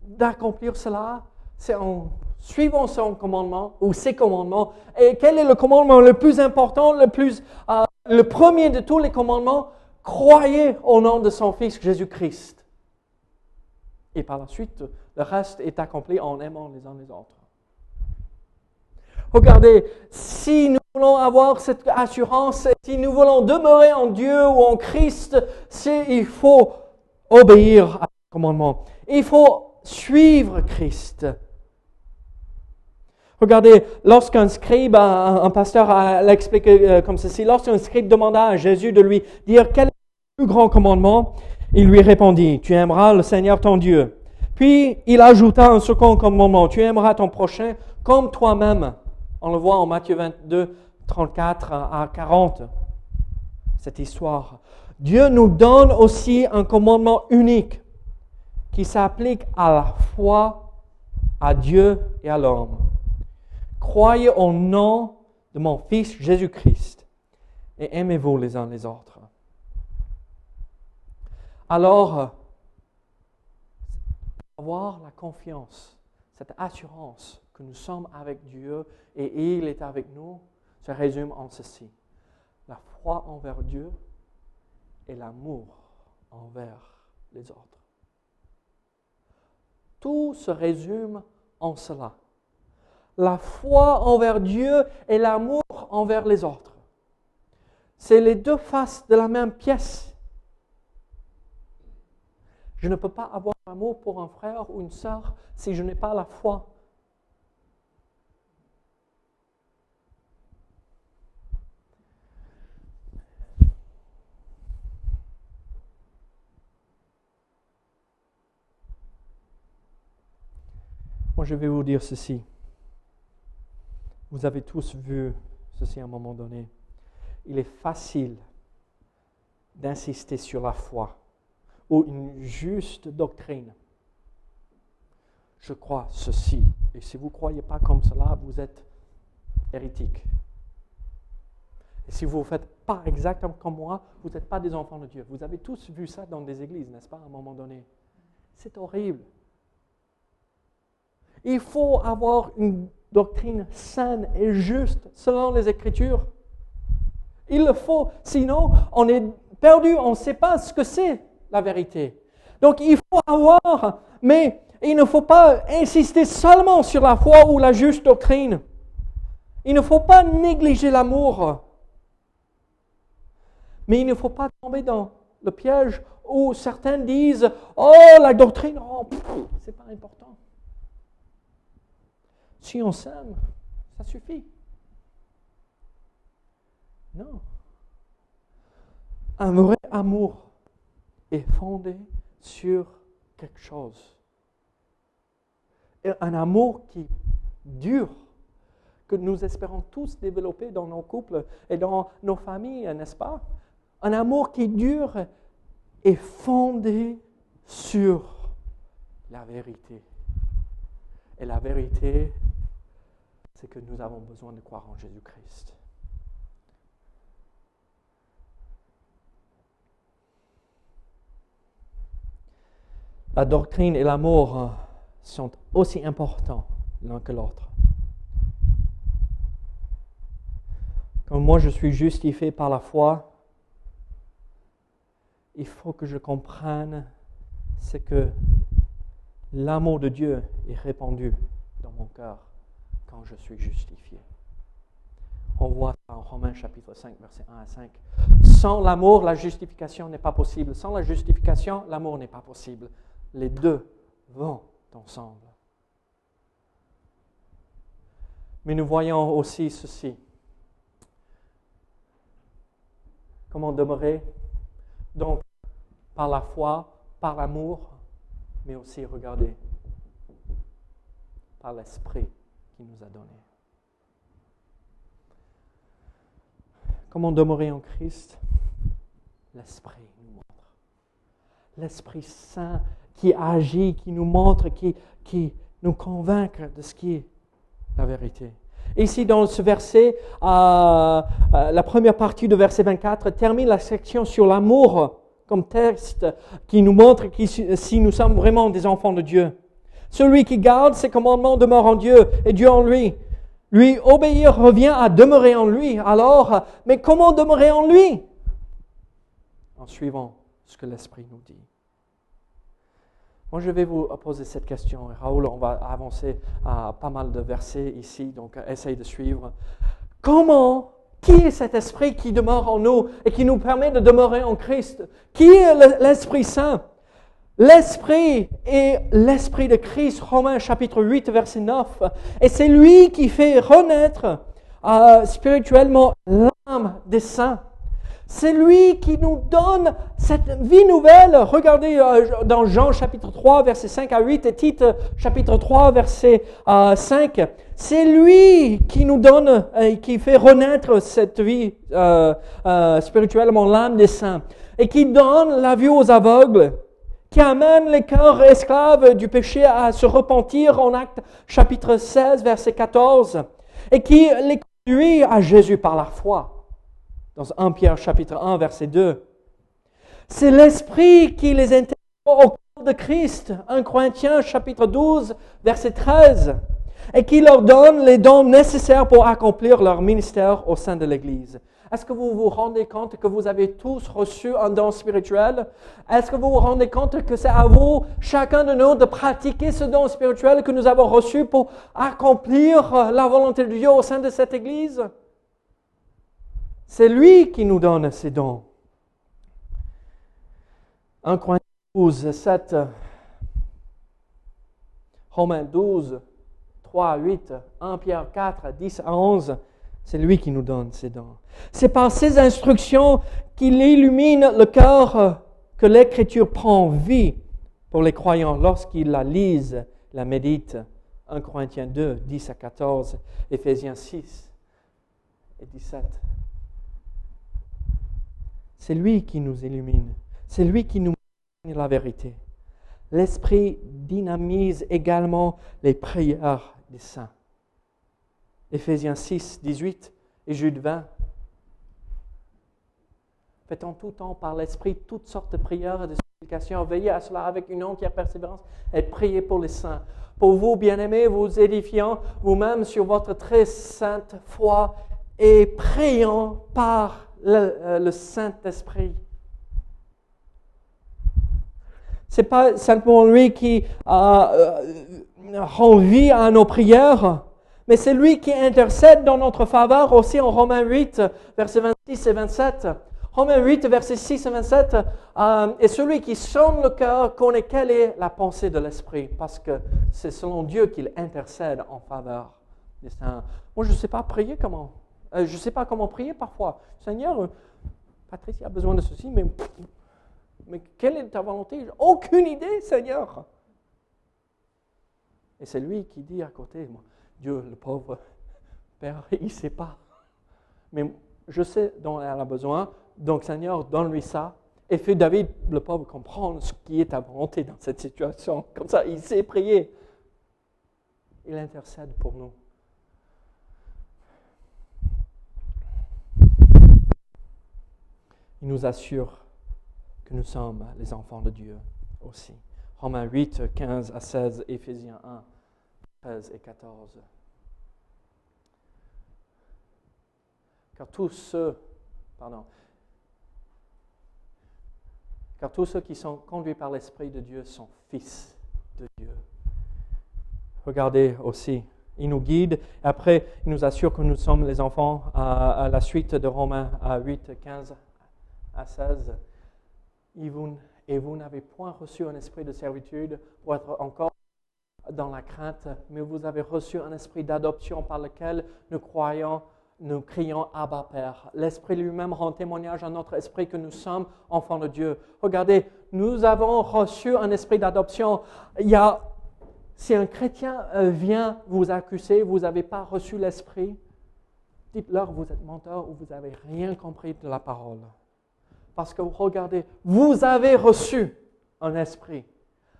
d'accomplir cela, c'est en suivant son commandement ou ses commandements. Et quel est le commandement le plus important, le, plus, euh, le premier de tous les commandements? Croyez au nom de son Fils Jésus-Christ. Et par la suite, le reste est accompli en aimant les uns les autres. Regardez, si nous voulons avoir cette assurance, si nous voulons demeurer en Dieu ou en Christ, il faut obéir à ce commandement. Il faut suivre Christ. Regardez, lorsqu'un scribe, un, pasteur l'a expliqué euh, comme ceci, lorsqu'un scribe demanda à Jésus de lui dire quel est le plus grand commandement, il lui répondit, tu aimeras le Seigneur ton Dieu. Puis il ajouta un second commandement, tu aimeras ton prochain comme toi-même. On le voit en Matthieu 22, 34 à 40, cette histoire. Dieu nous donne aussi un commandement unique qui s'applique à la foi, à Dieu et à l'homme. Croyez au nom de mon Fils Jésus-Christ et aimez-vous les uns les autres. Alors, avoir la confiance, cette assurance que nous sommes avec Dieu et il est avec nous, se résume en ceci. La foi envers Dieu et l'amour envers les autres. Tout se résume en cela. La foi envers Dieu et l'amour envers les autres. C'est les deux faces de la même pièce. Je ne peux pas avoir l'amour pour un frère ou une sœur si je n'ai pas la foi Moi, je vais vous dire ceci. Vous avez tous vu ceci à un moment donné. Il est facile d'insister sur la foi ou une juste doctrine. Je crois ceci. Et si vous ne croyez pas comme cela, vous êtes hérétique. Et si vous ne faites pas exactement comme moi, vous n'êtes pas des enfants de Dieu. Vous avez tous vu ça dans des églises, n'est-ce pas, à un moment donné? C'est horrible. Il faut avoir une doctrine saine et juste selon les Écritures. Il le faut, sinon on est perdu, on ne sait pas ce que c'est la vérité. Donc il faut avoir, mais il ne faut pas insister seulement sur la foi ou la juste doctrine. Il ne faut pas négliger l'amour. Mais il ne faut pas tomber dans le piège où certains disent Oh, la doctrine, oh, c'est pas important. On s'aime, ça suffit. Non. Un vrai amour est fondé sur quelque chose. Un amour qui dure, que nous espérons tous développer dans nos couples et dans nos familles, n'est-ce pas? Un amour qui dure est fondé sur la vérité. Et la vérité, c'est que nous avons besoin de croire en Jésus-Christ. La doctrine et l'amour hein, sont aussi importants l'un que l'autre. Comme moi je suis justifié par la foi, il faut que je comprenne ce que l'amour de Dieu est répandu dans mon cœur quand je suis justifié. On voit en Romains chapitre 5, verset 1 à 5. Sans l'amour, la justification n'est pas possible. Sans la justification, l'amour n'est pas possible. Les deux vont ensemble. Mais nous voyons aussi ceci. Comment demeurer? Donc, par la foi, par l'amour, mais aussi, regardez, par l'esprit nous a donné. Comment demeurer en Christ L'Esprit nous montre. L'Esprit Saint qui agit, qui nous montre, qui, nous convainc de ce qui est la vérité. Ici, dans ce verset, euh, euh, la première partie de verset 24 termine la section sur l'amour comme texte qui nous montre si nous sommes vraiment des enfants de Dieu. Celui qui garde ses commandements demeure en Dieu et Dieu en lui. Lui obéir revient à demeurer en lui. Alors, mais comment demeurer en lui? En suivant ce que l'Esprit nous dit. Moi, je vais vous poser cette question. Raoul, on va avancer à pas mal de versets ici, donc essaye de suivre. Comment, qui est cet esprit qui demeure en nous et qui nous permet de demeurer en Christ? Qui est l'Esprit Saint? L'Esprit est l'Esprit de Christ, Romains chapitre 8, verset 9. Et c'est lui qui fait renaître euh, spirituellement l'âme des saints. C'est lui qui nous donne cette vie nouvelle. Regardez euh, dans Jean chapitre 3, verset 5 à 8 et Tite chapitre 3, verset 5. Euh, c'est lui qui nous donne et qui fait renaître cette vie spirituellement l'âme des saints et qui donne la vue aux aveugles qui amène les cœurs esclaves du péché à se repentir en acte chapitre 16, verset 14, et qui les conduit à Jésus par la foi, dans 1 Pierre chapitre 1, verset 2. C'est l'Esprit qui les intègre au corps de Christ, 1 Corinthiens chapitre 12, verset 13, et qui leur donne les dons nécessaires pour accomplir leur ministère au sein de l'Église. Est-ce que vous vous rendez compte que vous avez tous reçu un don spirituel? Est-ce que vous vous rendez compte que c'est à vous, chacun de nous, de pratiquer ce don spirituel que nous avons reçu pour accomplir la volonté de Dieu au sein de cette Église? C'est lui qui nous donne ces dons. 1 Corinthiens 12, 7, Romains 12, 3 8, 1 Pierre 4, 10 à 11. C'est lui qui nous donne ces dons. C'est par ses instructions qu'il illumine le cœur que l'Écriture prend vie pour les croyants lorsqu'ils la lisent, la méditent. 1 Corinthiens 2, 10 à 14, Éphésiens 6 et 17. C'est lui qui nous illumine. C'est lui qui nous montre la vérité. L'Esprit dynamise également les prières des saints. Éphésiens 6, 18 et Jude 20. Faites en tout temps par l'Esprit toutes sortes de prières et de supplications. Veillez à cela avec une entière persévérance et priez pour les saints. Pour vous, bien-aimés, vous édifiant vous-même sur votre très sainte foi et priant par le, euh, Saint-Esprit. Ce n'est pas simplement lui qui euh, euh, rend vie à nos prières, mais c'est lui qui intercède dans notre faveur aussi en Romains 8, versets 26 et 27. Romains 8, versets 6 et 27, euh, et celui qui sonne le cœur connaît quelle est la pensée de l'Esprit, parce que c'est selon Dieu qu'il intercède en faveur. Moi, je ne sais pas prier comment. Euh, je ne sais pas comment prier parfois. Seigneur, euh, Patricia a besoin de ceci, mais, mais quelle est ta volonté? Aucune idée, Seigneur. Et c'est lui qui dit à côté, moi, Dieu, le pauvre Père, il ne sait pas. Mais je sais dont elle a besoin, donc Seigneur, donne-lui ça. Et fais David, le pauvre, comprendre ce qui est ta volonté dans cette situation. Comme ça, il sait prier. Il intercède pour nous. Il nous assure que nous sommes les enfants de Dieu aussi. Romains 8, 15 à 16, Éphésiens 1. 13 et 14. Car tous ceux, pardon, car tous ceux qui sont conduits par l'Esprit de Dieu sont fils de Dieu. Regardez aussi, il nous guide. Après, il nous assure que nous sommes les enfants à, la suite de Romains 8, 15 à 16. Et vous, vous n'avez point reçu un esprit de servitude pour être encore dans la crainte, mais vous avez reçu un esprit d'adoption par lequel nous croyons, nous crions Abba Père. L'Esprit lui-même rend témoignage à notre esprit que nous sommes enfants de Dieu. Regardez, nous avons reçu un esprit d'adoption. Il y a, si un chrétien euh, vient vous accuser, vous n'avez pas reçu l'Esprit, dites-leur vous êtes menteur ou vous n'avez rien compris de la parole. Parce que regardez, vous avez reçu un esprit.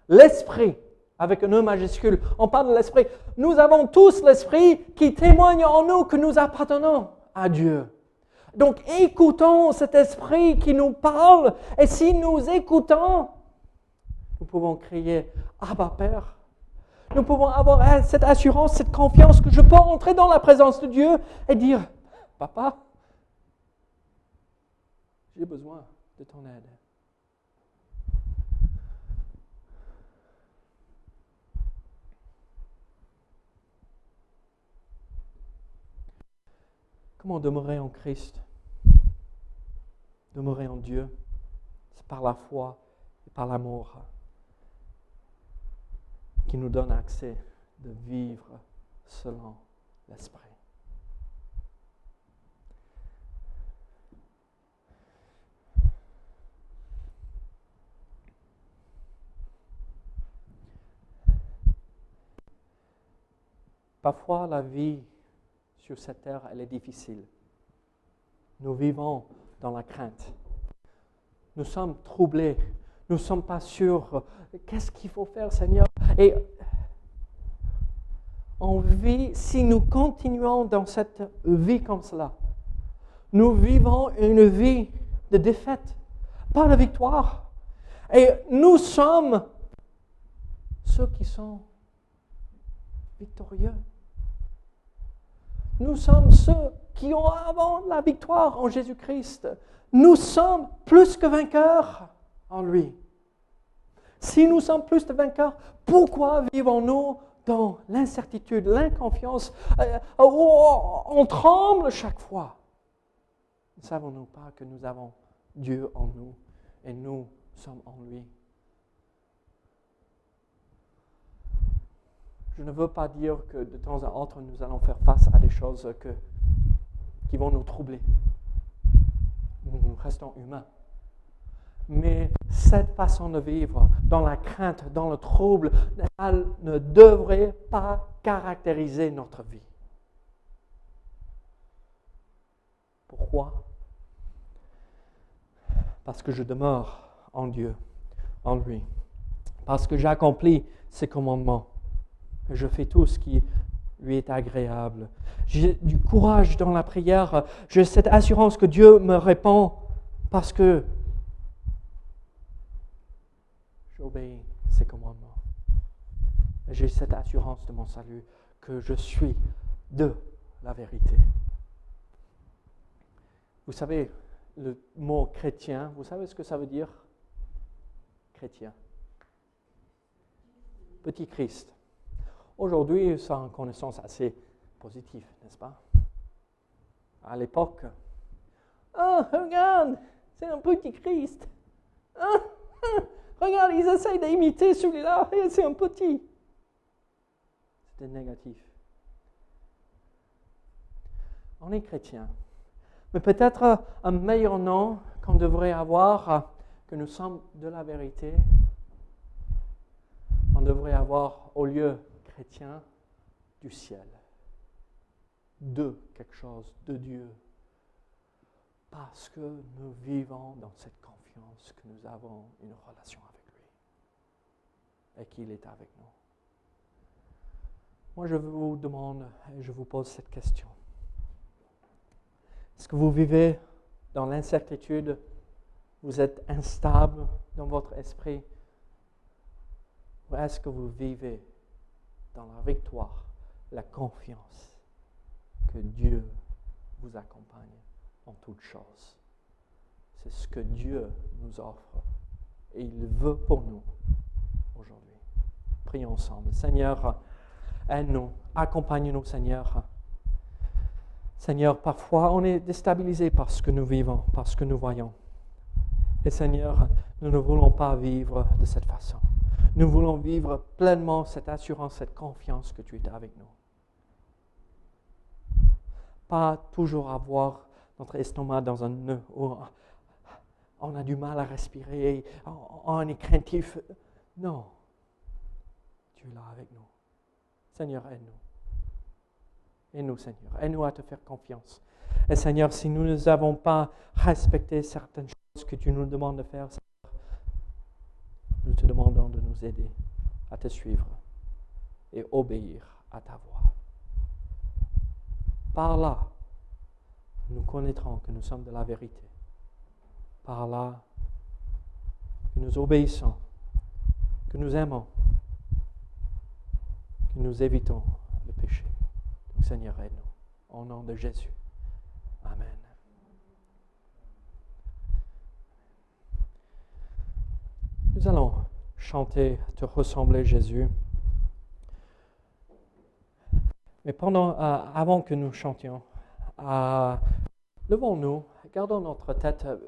L'esprit avec un E majuscule. On parle de l'Esprit. Nous avons tous l'Esprit qui témoigne en nous que nous appartenons à Dieu. Donc écoutons cet Esprit qui nous parle et si nous écoutons, nous pouvons crier Abba Père. Nous pouvons avoir cette assurance, cette confiance que je peux entrer dans la présence de Dieu et dire Papa, j'ai besoin de ton aide. Comment demeurer en Christ? Demeurer en Dieu, c'est par la foi et par l'amour qui nous donne accès de vivre selon l'Esprit. Parfois, la vie sur cette terre, elle est difficile. Nous vivons dans la crainte. Nous sommes troublés. Nous ne sommes pas sûrs. Qu'est-ce qu'il faut faire, Seigneur? Et on vit, si nous continuons dans cette vie comme cela, nous vivons une vie de défaite, pas de victoire. Et nous sommes ceux qui sont victorieux. Nous sommes ceux qui ont avant la victoire en Jésus-Christ. Nous sommes plus que vainqueurs en lui. Si nous sommes plus que vainqueurs, pourquoi vivons-nous dans l'incertitude, l'inconfiance? Euh, On tremble chaque fois. Ne savons-nous pas que nous avons Dieu en nous et nous sommes en lui? Je ne veux pas dire que de temps à autre, nous allons faire face à des choses qui vont nous troubler. Nous restons humains. Mais cette façon de vivre, dans la crainte, dans le trouble, elle ne devrait pas caractériser notre vie. Pourquoi? Parce que je demeure en Dieu, en lui. Parce que j'accomplis ses commandements je fais tout ce qui lui est agréable. J'ai du courage dans la prière. J'ai cette assurance que Dieu me répond parce que j'obéis ses commandements. J'ai cette assurance de mon salut que je suis de la vérité. Vous savez, le mot chrétien, vous savez ce que ça veut dire? Chrétien. Petit Christ. Aujourd'hui, c'est une connaissance assez positive, n'est-ce pas? À l'époque, oh, regarde, c'est un petit Christ. Oh, regarde, ils essayent d'imiter celui-là, c'est un petit. C'était négatif. On est chrétien. Mais peut-être un meilleur nom qu'on devrait avoir, que nous sommes de la vérité, on devrait avoir au lieu du ciel, de quelque chose, de Dieu, parce que nous vivons dans cette confiance que nous avons une relation avec lui. Et qu'il est avec nous. Moi, je vous demande et je vous pose cette question. Est-ce que vous vivez dans l'incertitude? Vous êtes instable dans votre esprit? Ou est-ce que vous vivez dans la victoire, la confiance que Dieu vous accompagne en toutes choses. C'est ce que Dieu nous offre et il veut pour nous aujourd'hui. Prions ensemble. Seigneur, aide-nous, accompagne-nous, Seigneur. Seigneur, parfois on est déstabilisé par ce que nous vivons, par ce que nous voyons. Et Seigneur, nous ne voulons pas vivre de cette façon. Nous voulons vivre pleinement cette assurance, cette confiance que tu es avec nous. Pas toujours avoir notre estomac dans un nœud où on a du mal à respirer, on est craintif. Non, tu es là avec nous. Seigneur, aide-nous. Aide-nous, Seigneur. Aide-nous à te faire confiance. Et Seigneur, si nous n'avons pas respecté certaines choses que tu nous demandes de faire, nous te demandons de nous aider à te suivre et obéir à ta voix. Par là, nous connaîtrons que nous sommes de la vérité. Par là, que nous obéissons, que nous aimons, que nous évitons le péché. Seigneur, aide-nous. Au nom de Jésus. Amen. Nous allons chanter Te ressembler Jésus. Mais pendant, euh, avant que nous chantions, Euh, Levons-nous, gardons notre tête euh,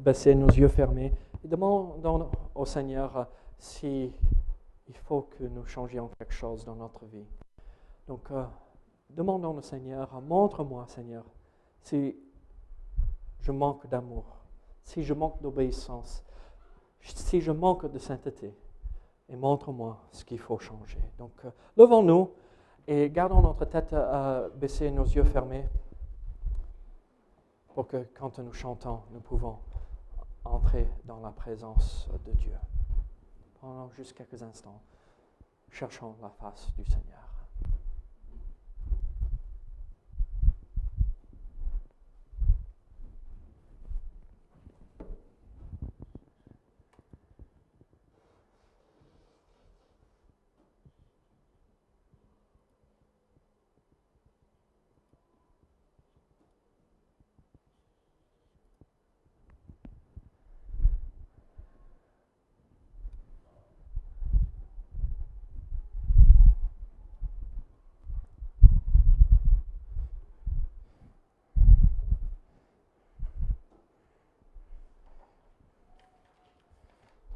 baissée, nos yeux fermés, et demandons au Seigneur euh, si faut que nous changions quelque chose dans notre vie. Donc, demandons au Seigneur, montre-moi, Seigneur, si je manque d'amour, si je manque d'obéissance, si je manque de sainteté, et montre-moi ce qu'il faut changer. Donc, euh, levons-nous et gardons notre tête euh, baissée, nos yeux fermés, pour que quand nous chantons, nous pouvons entrer dans la présence de Dieu. Pendant juste quelques instants, cherchons la face du Seigneur.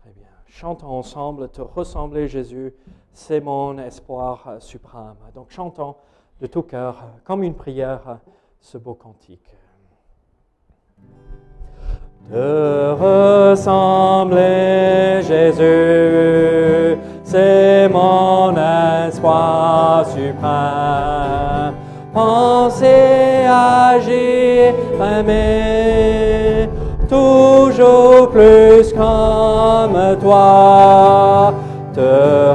Très bien. Chantons ensemble, te ressembler Jésus, c'est mon espoir euh, suprême. Donc chantons de tout cœur, euh, comme une prière, euh, ce beau cantique. Te ressembler Jésus, c'est mon espoir suprême. Penser, agir, aimer, toujours plus comme toi. Te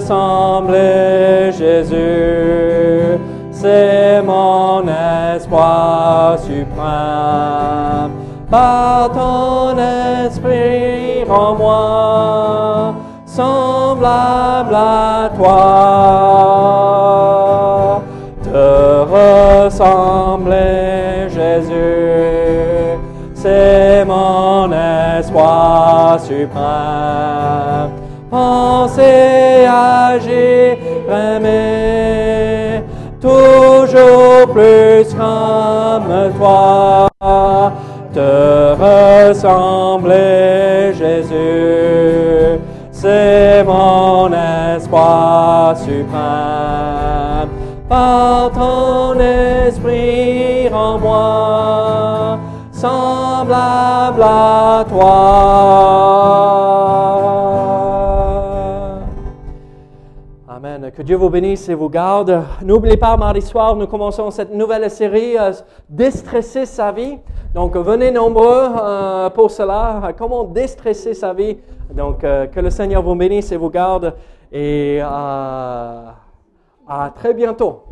ressembler Jésus, c'est mon espoir suprême. Par ton esprit en moi, semblable à toi. Te ressembler Jésus, c'est mon espoir suprême. Penser, agir, aimer, toujours plus comme toi. Te ressembler Jésus, c'est mon espoir suprême. Par ton esprit en moi, semblable à toi. Amen. Que Dieu vous bénisse et vous garde. N'oubliez pas, mardi soir, nous commençons cette nouvelle série, euh, Déstresser sa vie. Donc, venez nombreux euh, pour cela. Comment déstresser sa vie? Donc, euh, que le Seigneur vous bénisse et vous garde. Et euh, à très bientôt.